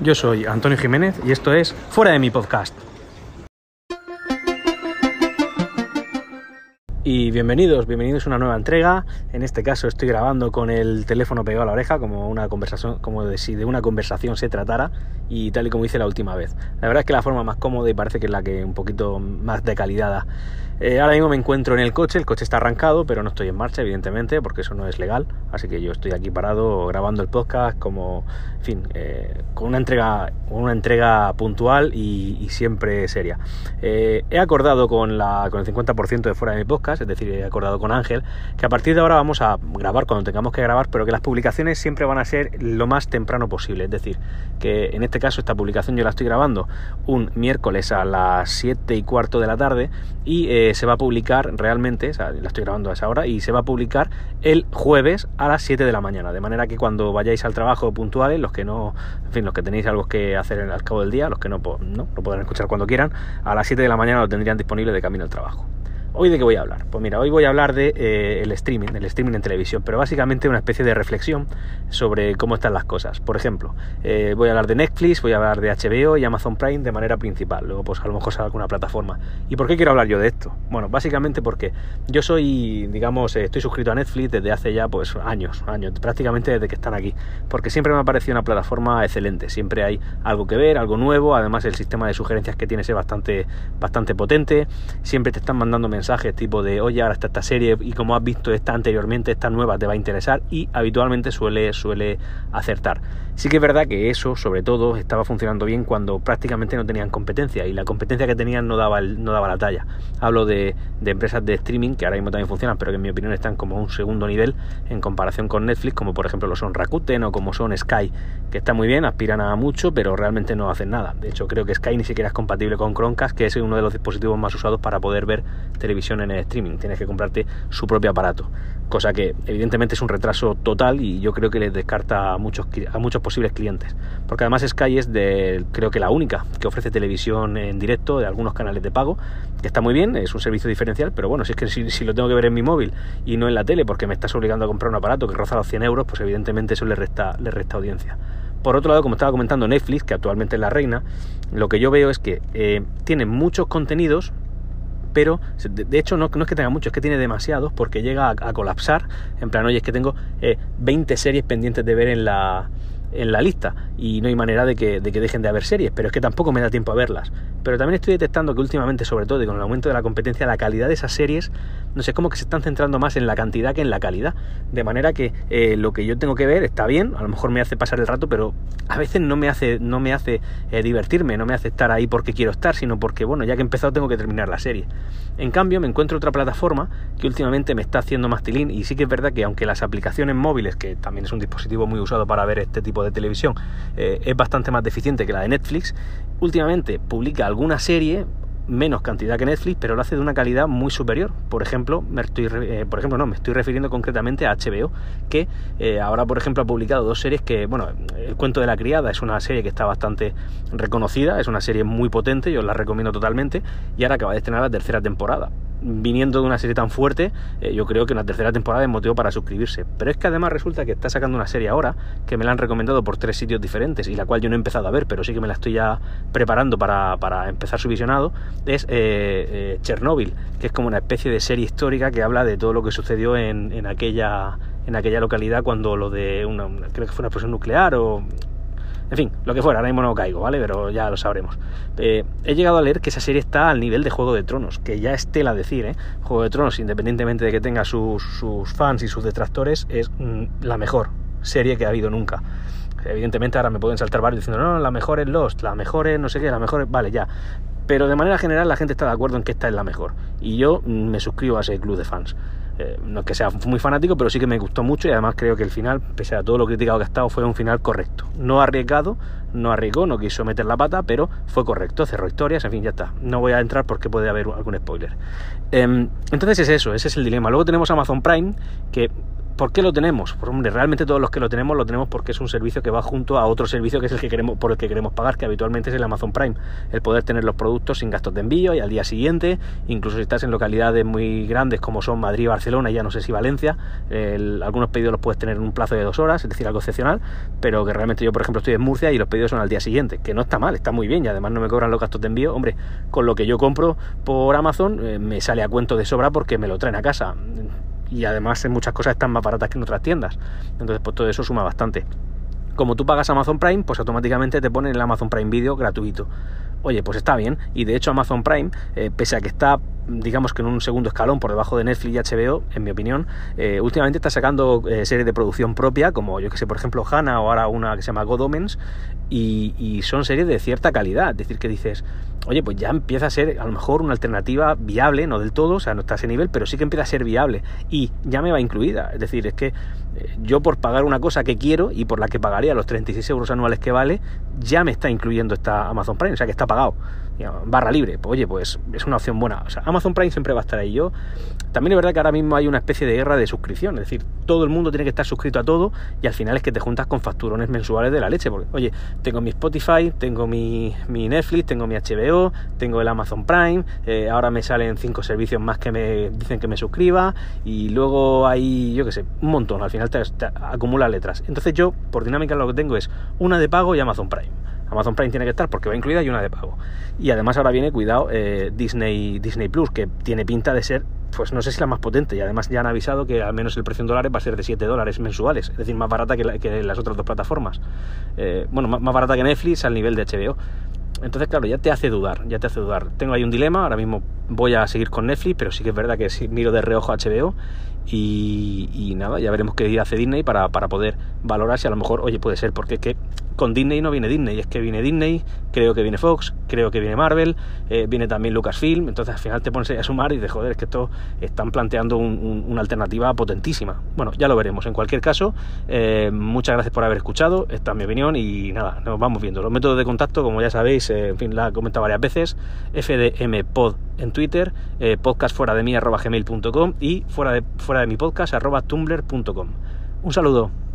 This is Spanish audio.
Yo soy Antonio Jiménez y esto es Fuera de mi podcast. Y bienvenidos, bienvenidos a una nueva entrega. En este caso estoy grabando con el teléfono pegado a la oreja, como una conversación, como de si de una conversación se tratara, y tal y como hice la última vez. La verdad es que la forma más cómoda y parece que es la que un poquito más de calidad da. Eh, ahora mismo me encuentro en el coche, el coche está arrancado, pero no estoy en marcha, evidentemente, porque eso no es legal. Así que yo estoy aquí parado grabando el podcast como, en fin, eh, con una entrega, una entrega puntual y, siempre seria. Eh, he acordado con, la, con el 50% de fuera de mi podcast, es decir, he acordado con Ángel, que a partir de ahora vamos a grabar cuando tengamos que grabar, pero que las publicaciones siempre van a ser lo más temprano posible. Es decir, que en este caso esta publicación yo la estoy grabando un miércoles a las 7 y cuarto de la tarde y se va a publicar realmente, la estoy grabando a esa hora, y se va a publicar el jueves a las 7 de la mañana. De manera que cuando vayáis al trabajo puntuales, los que no, en fin, los que tenéis algo que hacer al cabo del día, los que no, no, no podrán escuchar cuando quieran, a las 7 de la mañana lo tendrían disponible de camino al trabajo. ¿Hoy de qué voy a hablar? Pues mira, hoy voy a hablar de eh, streaming, el streaming en televisión, pero básicamente una especie de reflexión sobre cómo están las cosas. Por ejemplo, eh, voy a hablar de Netflix, voy a hablar de HBO y Amazon Prime de manera principal. Luego, pues a lo mejor salga alguna plataforma. ¿Y por qué quiero hablar yo de esto? Bueno, básicamente porque yo soy, digamos, eh, estoy suscrito a Netflix desde hace ya pues años, años, prácticamente desde que están aquí, porque siempre me ha parecido una plataforma excelente. Siempre hay algo que ver, algo nuevo. Además, el sistema de sugerencias que tiene es bastante, bastante potente. Siempre te están mandando mensajes tipo de, oye, ahora está esta serie y como has visto esta anteriormente, esta nueva te va a interesar y habitualmente suele, suele acertar. Sí que es verdad que eso, sobre todo, estaba funcionando bien cuando prácticamente no tenían competencia y la competencia que tenían no daba, no daba la talla. Hablo de, empresas de streaming que ahora mismo también funcionan, pero que en mi opinión están como un segundo nivel en comparación con Netflix, como por ejemplo lo son Rakuten o como son Sky, que está muy bien, aspiran a mucho, pero realmente no hacen nada. De hecho, creo que Sky ni siquiera es compatible con Chromecast, que es uno de los dispositivos más usados para poder ver televisión en el streaming. Tienes que comprarte su propio aparato, cosa que evidentemente es un retraso total y yo creo que les descarta a muchos, a muchos posibles clientes. Porque además Sky es de, creo que la única que ofrece televisión en directo de algunos canales de pago, que está muy bien, es un servicio diferencial, pero bueno, si es que si, lo tengo que ver en mi móvil y no en la tele porque me estás obligando a comprar un aparato que roza los 100 euros, pues evidentemente eso le resta, le resta audiencia. Por otro lado, como estaba comentando Netflix, que actualmente es la reina, lo que yo veo es que eh, tiene muchos contenidos pero de, hecho no, es que tenga mucho, es que tiene demasiados porque llega a, colapsar. En plan, oye, es que tengo 20 eh, series pendientes de ver en la, en la lista y no hay manera de que, de que, dejen de haber series, pero es que tampoco me da tiempo a verlas. Pero también estoy detectando que últimamente, sobre todo y con el aumento de la competencia, la calidad de esas series, no sé, como que se están centrando más en la cantidad que en la calidad. De manera que eh, lo que yo tengo que ver está bien, a lo mejor me hace pasar el rato, pero a veces no me hace, no me hace eh, divertirme, no me hace estar ahí porque quiero estar, sino porque, bueno, ya que he empezado tengo que terminar la serie. En cambio, me encuentro otra plataforma que últimamente me está haciendo más tilín y sí que es verdad que aunque las aplicaciones móviles, que también es un dispositivo muy usado para ver este tipo de televisión eh, es bastante más deficiente que la de Netflix. Últimamente publica alguna serie, menos cantidad que Netflix, pero lo hace de una calidad muy superior. Por ejemplo, me estoy, eh, por ejemplo, no, me estoy refiriendo concretamente a HBO, que eh, ahora, por ejemplo, ha publicado dos series que, bueno, El cuento de la criada es una serie que está bastante reconocida, es una serie muy potente, yo la recomiendo totalmente, y ahora acaba de estrenar la tercera temporada viniendo de una serie tan fuerte, eh, yo creo que una tercera temporada es motivo para suscribirse. Pero es que además resulta que está sacando una serie ahora, que me la han recomendado por tres sitios diferentes y la cual yo no he empezado a ver, pero sí que me la estoy ya preparando para, empezar su visionado, es eh, eh, Chernobyl, que es como una especie de serie histórica que habla de todo lo que sucedió en, en aquella en aquella localidad cuando lo de una, creo que fue una explosión nuclear o en fin, lo que fuera, ahora mismo no caigo, ¿vale? Pero ya lo sabremos. Eh, he llegado a leer que esa serie está al nivel de Juego de Tronos, que ya es tela decir, ¿eh? Juego de Tronos, independientemente de que tenga sus, fans y sus detractores, es mm, la mejor serie que ha habido nunca. Evidentemente ahora me pueden saltar varios diciendo, no, la mejor es Lost, la mejor es no sé qué, la mejor es... Vale, ya. Pero de manera general la gente está de acuerdo en que esta es la mejor. Y yo mm, me suscribo a ese club de fans. Eh, no es que sea muy fanático, pero sí que me gustó mucho y además creo que el final, pese a todo lo criticado que ha estado, fue un final correcto. No arriesgado, no arriesgó, no quiso meter la pata, pero fue correcto, cerró historias, en fin, ya está. No voy a entrar porque puede haber algún spoiler. Em, entonces es eso, ese es el dilema. Luego tenemos Amazon Prime, que ¿Por qué lo tenemos? Pues hombre, realmente todos los que lo tenemos lo tenemos porque es un servicio que va junto a otro servicio que es el que queremos, por el que queremos pagar, que habitualmente es el Amazon Prime. El poder tener los productos sin gastos de envío y al día siguiente, incluso si estás en localidades muy grandes como son Madrid, Barcelona y ya no sé si Valencia, algunos pedidos los puedes tener en un plazo de dos horas, es decir, algo excepcional, pero que realmente yo, por ejemplo, estoy en Murcia y los pedidos son al día siguiente, que no está mal, está muy bien y además no me cobran los gastos de envío. Hombre, con lo que yo compro por Amazon eh, me sale a cuento de sobra porque me lo traen a casa y además en muchas cosas están más baratas que en otras tiendas. Entonces, pues todo eso suma bastante. Como tú pagas Amazon Prime, pues automáticamente te ponen el Amazon Prime Video gratuito. Oye, pues está bien. Y de hecho Amazon Prime, eh, pese a que está digamos que en un segundo escalón por debajo de Netflix y HBO, en mi opinión, eh, últimamente está sacando eh, series de producción propia, como yo que sé, por ejemplo, Hannah o ahora una que se llama God Omens, y, y, son series de cierta calidad. Es decir, que dices, oye, pues ya empieza a ser a lo mejor una alternativa viable, no del todo, o sea, no está a ese nivel, pero sí que empieza a ser viable y ya me va incluida. Es decir, es que eh, yo por pagar una cosa que quiero y por la que pagaría los 36 euros anuales que vale, ya me está incluyendo esta Amazon Prime, o sea que está pagado. Barra libre, pues oye, pues es una opción buena. O sea, Amazon Prime siempre va a estar ahí. Yo también es verdad que ahora mismo hay una especie de guerra de suscripción, es decir, todo el mundo tiene que estar suscrito a todo y al final es que te juntas con facturones mensuales de la leche, porque oye, tengo mi Spotify, tengo mi, Netflix, tengo mi HBO, tengo el Amazon Prime, eh, ahora me salen cinco servicios más que me dicen que me suscriba y luego hay, yo qué sé, un montón, al final te, acumula letras. Entonces yo, por dinámica, lo que tengo es una de pago y Amazon Prime. Amazon Prime tiene que estar porque va incluida y una de pago. Y además ahora viene, cuidado, eh, Disney, Disney Plus, que tiene pinta de ser, pues no sé si la más potente. Y además ya han avisado que al menos el precio en dólares va a ser de 7 dólares mensuales. Es decir, más barata que, las otras dos plataformas. Eh, bueno, más, barata que Netflix al nivel de HBO. Entonces, claro, ya te hace dudar, ya te hace dudar. Tengo ahí un dilema, ahora mismo voy a seguir con Netflix, pero sí que es verdad que si miro de reojo HBO y, nada, ya veremos qué hace Disney para, para poder valorar si a lo mejor, oye, puede ser, porque es que con Disney no viene Disney, es que viene Disney, creo que viene Fox, creo que viene Marvel, eh, viene también Lucasfilm, entonces al final te pones a sumar y de joder, es que esto están planteando una alternativa potentísima. Bueno, ya lo veremos. En cualquier caso, eh, muchas gracias por haber escuchado, esta es mi opinión y nada, nos vamos viendo. Los métodos de contacto, como ya sabéis, eh, en fin, la he comentado varias veces, fdmpod en Twitter, podcast fuera de mí arroba gmail.com y fuera de, fuera de mi podcast arroba tumblr.com. Un saludo.